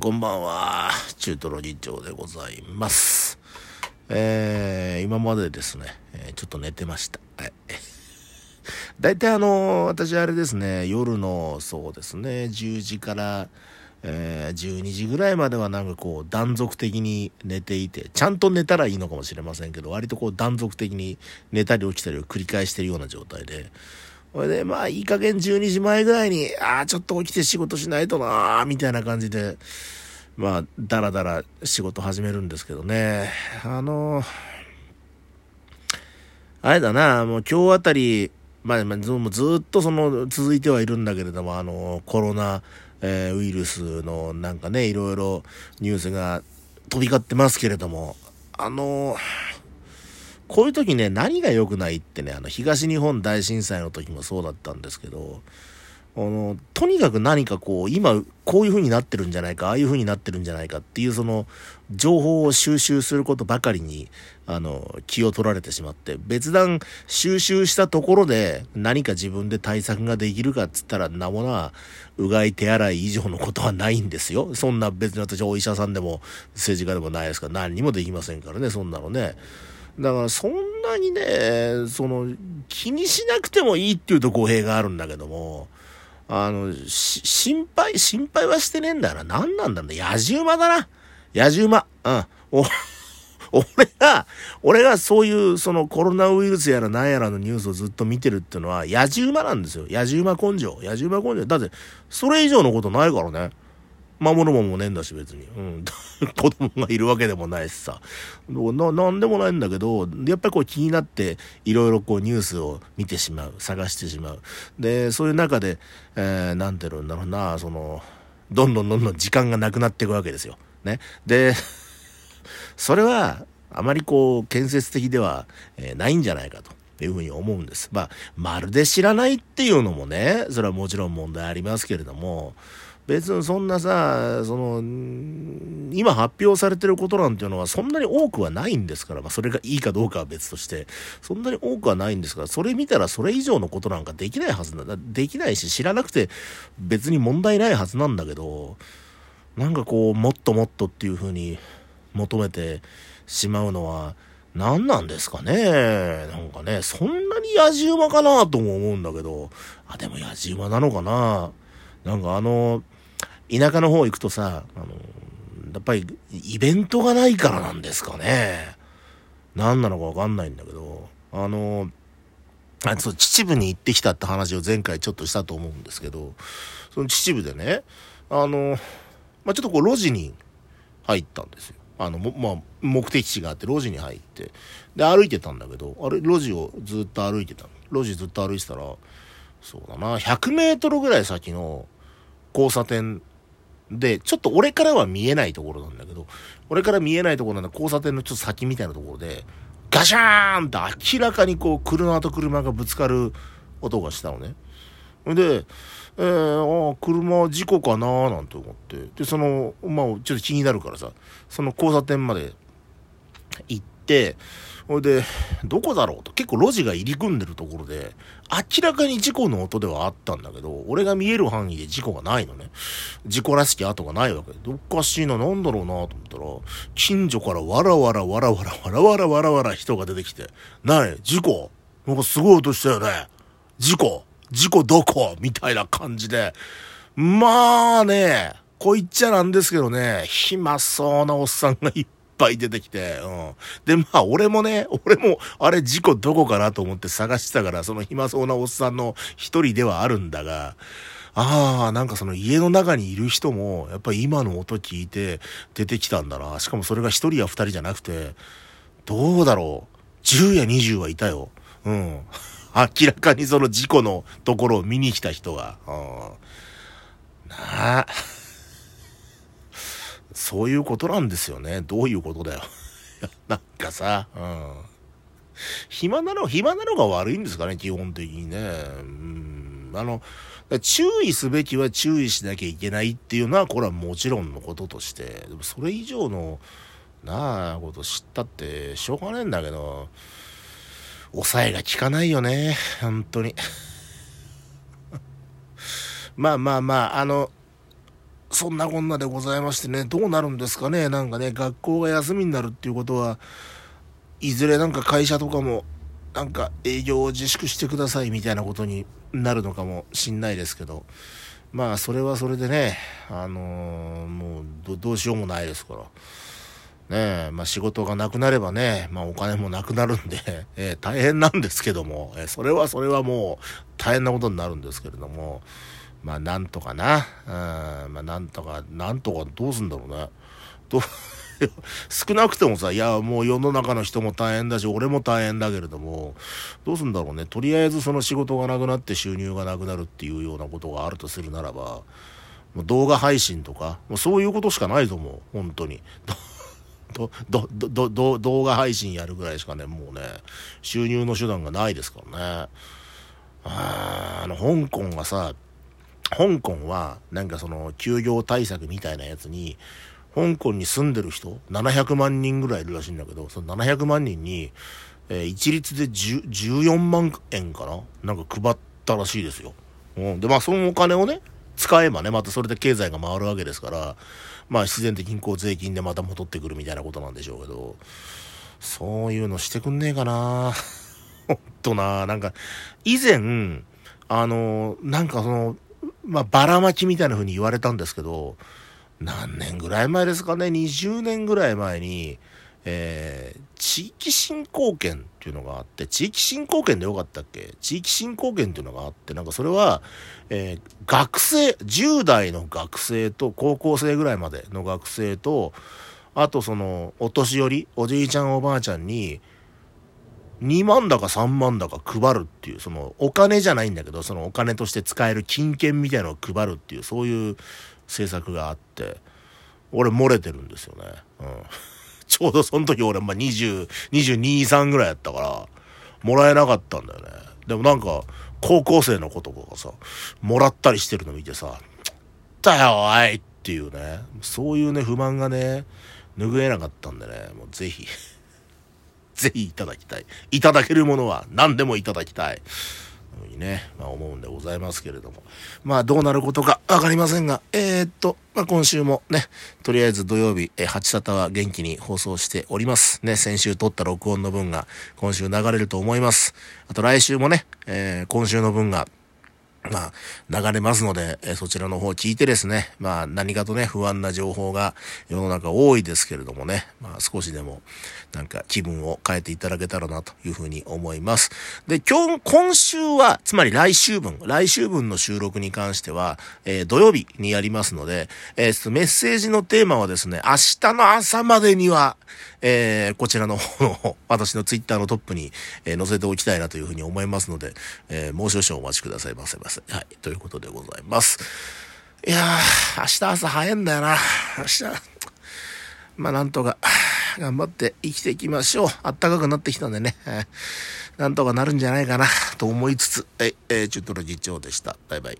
こんばんは。中トロ議長でございます。えー、今までですね、えー、ちょっと寝てました。はい。大体あのー、私あれですね、夜の、そうですね、10時から、えー、12時ぐらいまではなんかこう断続的に寝ていて、ちゃんと寝たらいいのかもしれませんけど、割とこう断続的に寝たり起きたりを繰り返してるような状態で、それで、まあ、いい加減12時前ぐらいに、ああ、ちょっと起きて仕事しないとなー、みたいな感じで、まあ、だらだら仕事始めるんですけどね。あのあれだな、もう今日あたり、まあ、まあ、ずっとその、続いてはいるんだけれども、あの、コロナ、えー、ウイルスのなんかね、いろいろニュースが飛び交ってますけれども、あのこういう時ね、何が良くないってね、あの、東日本大震災の時もそうだったんですけど、あの、とにかく何かこう、今、こういう風になってるんじゃないか、ああいう風になってるんじゃないかっていう、その、情報を収集することばかりに、あの、気を取られてしまって、別段収集したところで何か自分で対策ができるかっつったら、なものは、うがい手洗い以上のことはないんですよ。そんな別に私お医者さんでも政治家でもないですから、何にもできませんからね、そんなのね。だからそんなにね、その、気にしなくてもいいっていうと語弊があるんだけども、あの、心配、心配はしてねえんだよな。何なんだろうね。野じ馬だな。野じ馬。うん。俺が、俺がそういうそのコロナウイルスやら何やらのニュースをずっと見てるっていうのは、野じ馬なんですよ。野じ馬根性。野じ馬根性。だって、それ以上のことないからね。守るもんもねえんだし別に。うん。子供がいるわけでもないしさ。な、なんでもないんだけど、やっぱりこう気になって、いろいろこうニュースを見てしまう。探してしまう。で、そういう中で、えー、て言うんだろうな、その、どんどんどんどん時間がなくなっていくわけですよ。ね。で、それは、あまりこう、建設的では、えー、ないんじゃないかと。いうふうに思うんです。まあ、まるで知らないっていうのもね、それはもちろん問題ありますけれども、別にそんなさ、その、今発表されてることなんていうのはそんなに多くはないんですから、まあそれがいいかどうかは別として、そんなに多くはないんですから、それ見たらそれ以上のことなんかできないはずなだ。できないし知らなくて別に問題ないはずなんだけど、なんかこう、もっともっとっていうふうに求めてしまうのは、何なんですかねなんかね、そんなに野じ馬かなとも思うんだけど、あ、でも野じ馬なのかななんかあの、田舎の方行くとさ、あの、やっぱりイベントがないからなんですかね。何なのかわかんないんだけど、あの、あそう秩父に行ってきたって話を前回ちょっとしたと思うんですけど、その秩父でね、あの、まあ、ちょっとこう路地に入ったんですよ。あの、まあ、目的地があって路地に入って、で、歩いてたんだけど、あれ、路地をずっと歩いてた路地ずっと歩いてたら、そうだな、100メートルぐらい先の交差点で、ちょっと俺からは見えないところなんだけど、俺から見えないところなんだ、交差点のちょっと先みたいなところで、ガシャーンって明らかにこう、車と車がぶつかる音がしたのね。で、えー、あ車事故かなーなんて思って、で、その、まあ、ちょっと気になるからさ、その交差点まで行って、ほいで、どこだろうと。結構路地が入り組んでるところで、明らかに事故の音ではあったんだけど、俺が見える範囲で事故がないのね。事故らしき跡がないわけで。おかしいな、なんだろうなと思ったら、近所からわらわらわらわらわらわらわらわら人が出てきて、ない事故なんかすごい音したよね。事故事故どこ？みたいな感じで。まあね、こいっちゃなんですけどね、暇そうなおっさんがいっぱい出てきて、うん。で、まあ、俺もね、俺も、あれ事故どこかなと思って探してたから、その暇そうなおっさんの一人ではあるんだが、ああ、なんかその家の中にいる人も、やっぱり今の音聞いて出てきたんだな。しかもそれが一人や二人じゃなくて、どうだろう。10や20はいたよ。うん。明らかにその事故のところを見に来た人が。うん。なあ。そういうことなんですよね。どういうことだよ。なんかさ、うん。暇なの、暇なのが悪いんですかね、基本的にね。うん。あの、注意すべきは注意しなきゃいけないっていうのは、これはもちろんのこととして、でもそれ以上の、なあ、こと知ったってしょうがねえんだけど、抑えが効かないよね、本当に。まあまあまあ、あの、そんなこんなでございましてね、どうなるんですかね、なんかね、学校が休みになるっていうことは、いずれなんか会社とかも、なんか営業を自粛してくださいみたいなことになるのかもしんないですけど、まあ、それはそれでね、あのー、もうどうしようもないですから。ねえ、まあ仕事がなくなればね、まあお金もなくなるんで、えー、大変なんですけども、えー、それはそれはもう大変なことになるんですけれども、まあなんとかな、うん、まあなんとか、なんとかどうすんだろうね。ど 少なくてもさ、いや、もう世の中の人も大変だし、俺も大変だけれども、どうすんだろうね。とりあえずその仕事がなくなって収入がなくなるっていうようなことがあるとするならば、もう動画配信とか、もうそういうことしかないと思う。本当に。ど、ど、ど、ど、動画配信やるぐらいしかね、もうね、収入の手段がないですからね。ああの、香港がさ、香港は、なんかその、休業対策みたいなやつに、香港に住んでる人、700万人ぐらいいるらしいんだけど、その700万人に、えー、一律で14万円かな？なんか配ったらしいですよ。うん。で、まあそのお金をね、使えばね、またそれで経済が回るわけですから、まあ自然的にこう税金でまた戻ってくるみたいなことなんでしょうけど、そういうのしてくんねえかな ほんとななんか、以前、あの、なんかその、まあ、ばらまきみたいな風に言われたんですけど、何年ぐらい前ですかね、20年ぐらい前に、えー、地域振興券っていうのがあって、地域振興券でよかったっけ？地域振興券っていうのがあって、なんかそれは、えー、学生、10代の学生と高校生ぐらいまでの学生と、あとその、お年寄り、おじいちゃんおばあちゃんに、2万だか3万だか配るっていう、そのお金じゃないんだけど、そのお金として使える金券みたいなのを配るっていう、そういう政策があって、俺漏れてるんですよね。うん。ちょうどその時俺、まあ、20、22、3ぐらいやったから、もらえなかったんだよね。でもなんか、高校生の子とかがさ、もらったりしてるの見てさ、だよ、おいっていうね、そういうね、不満がね、拭えなかったんでね、もうぜひぜひいただきたい。いただけるものは何でもいただきたい。にね、まあ思うんでございますけれども。まあどうなることかわかりませんが、えー、っと、まあ今週もね、とりあえず土曜日、え、八里は元気に放送しております。ね、先週撮った録音の分が今週流れると思います。あと来週もね、えー、今週の分がまあ、流れますので、えそちらの方を聞いてですね、まあ、何かとね、不安な情報が世の中多いですけれどもね、まあ、少しでも、なんか気分を変えていただけたらなというふうに思います。で、今日、今週は、つまり来週分、来週分の収録に関しては、えー、土曜日にやりますので、えー、メッセージのテーマはですね、明日の朝までには、えー、こちらの方の、私のツイッターのトップに、え載せておきたいなというふうに思いますので、えもう少々お待ちくださいませませ。はい、ということでございます。いやー、明日朝早いんだよな。明日、まあなんとか、頑張って生きていきましょう。あったかくなってきたんでね。なんとかなるんじゃないかな、と思いつつ、え、えー、チュートの議長でした。バイバイ。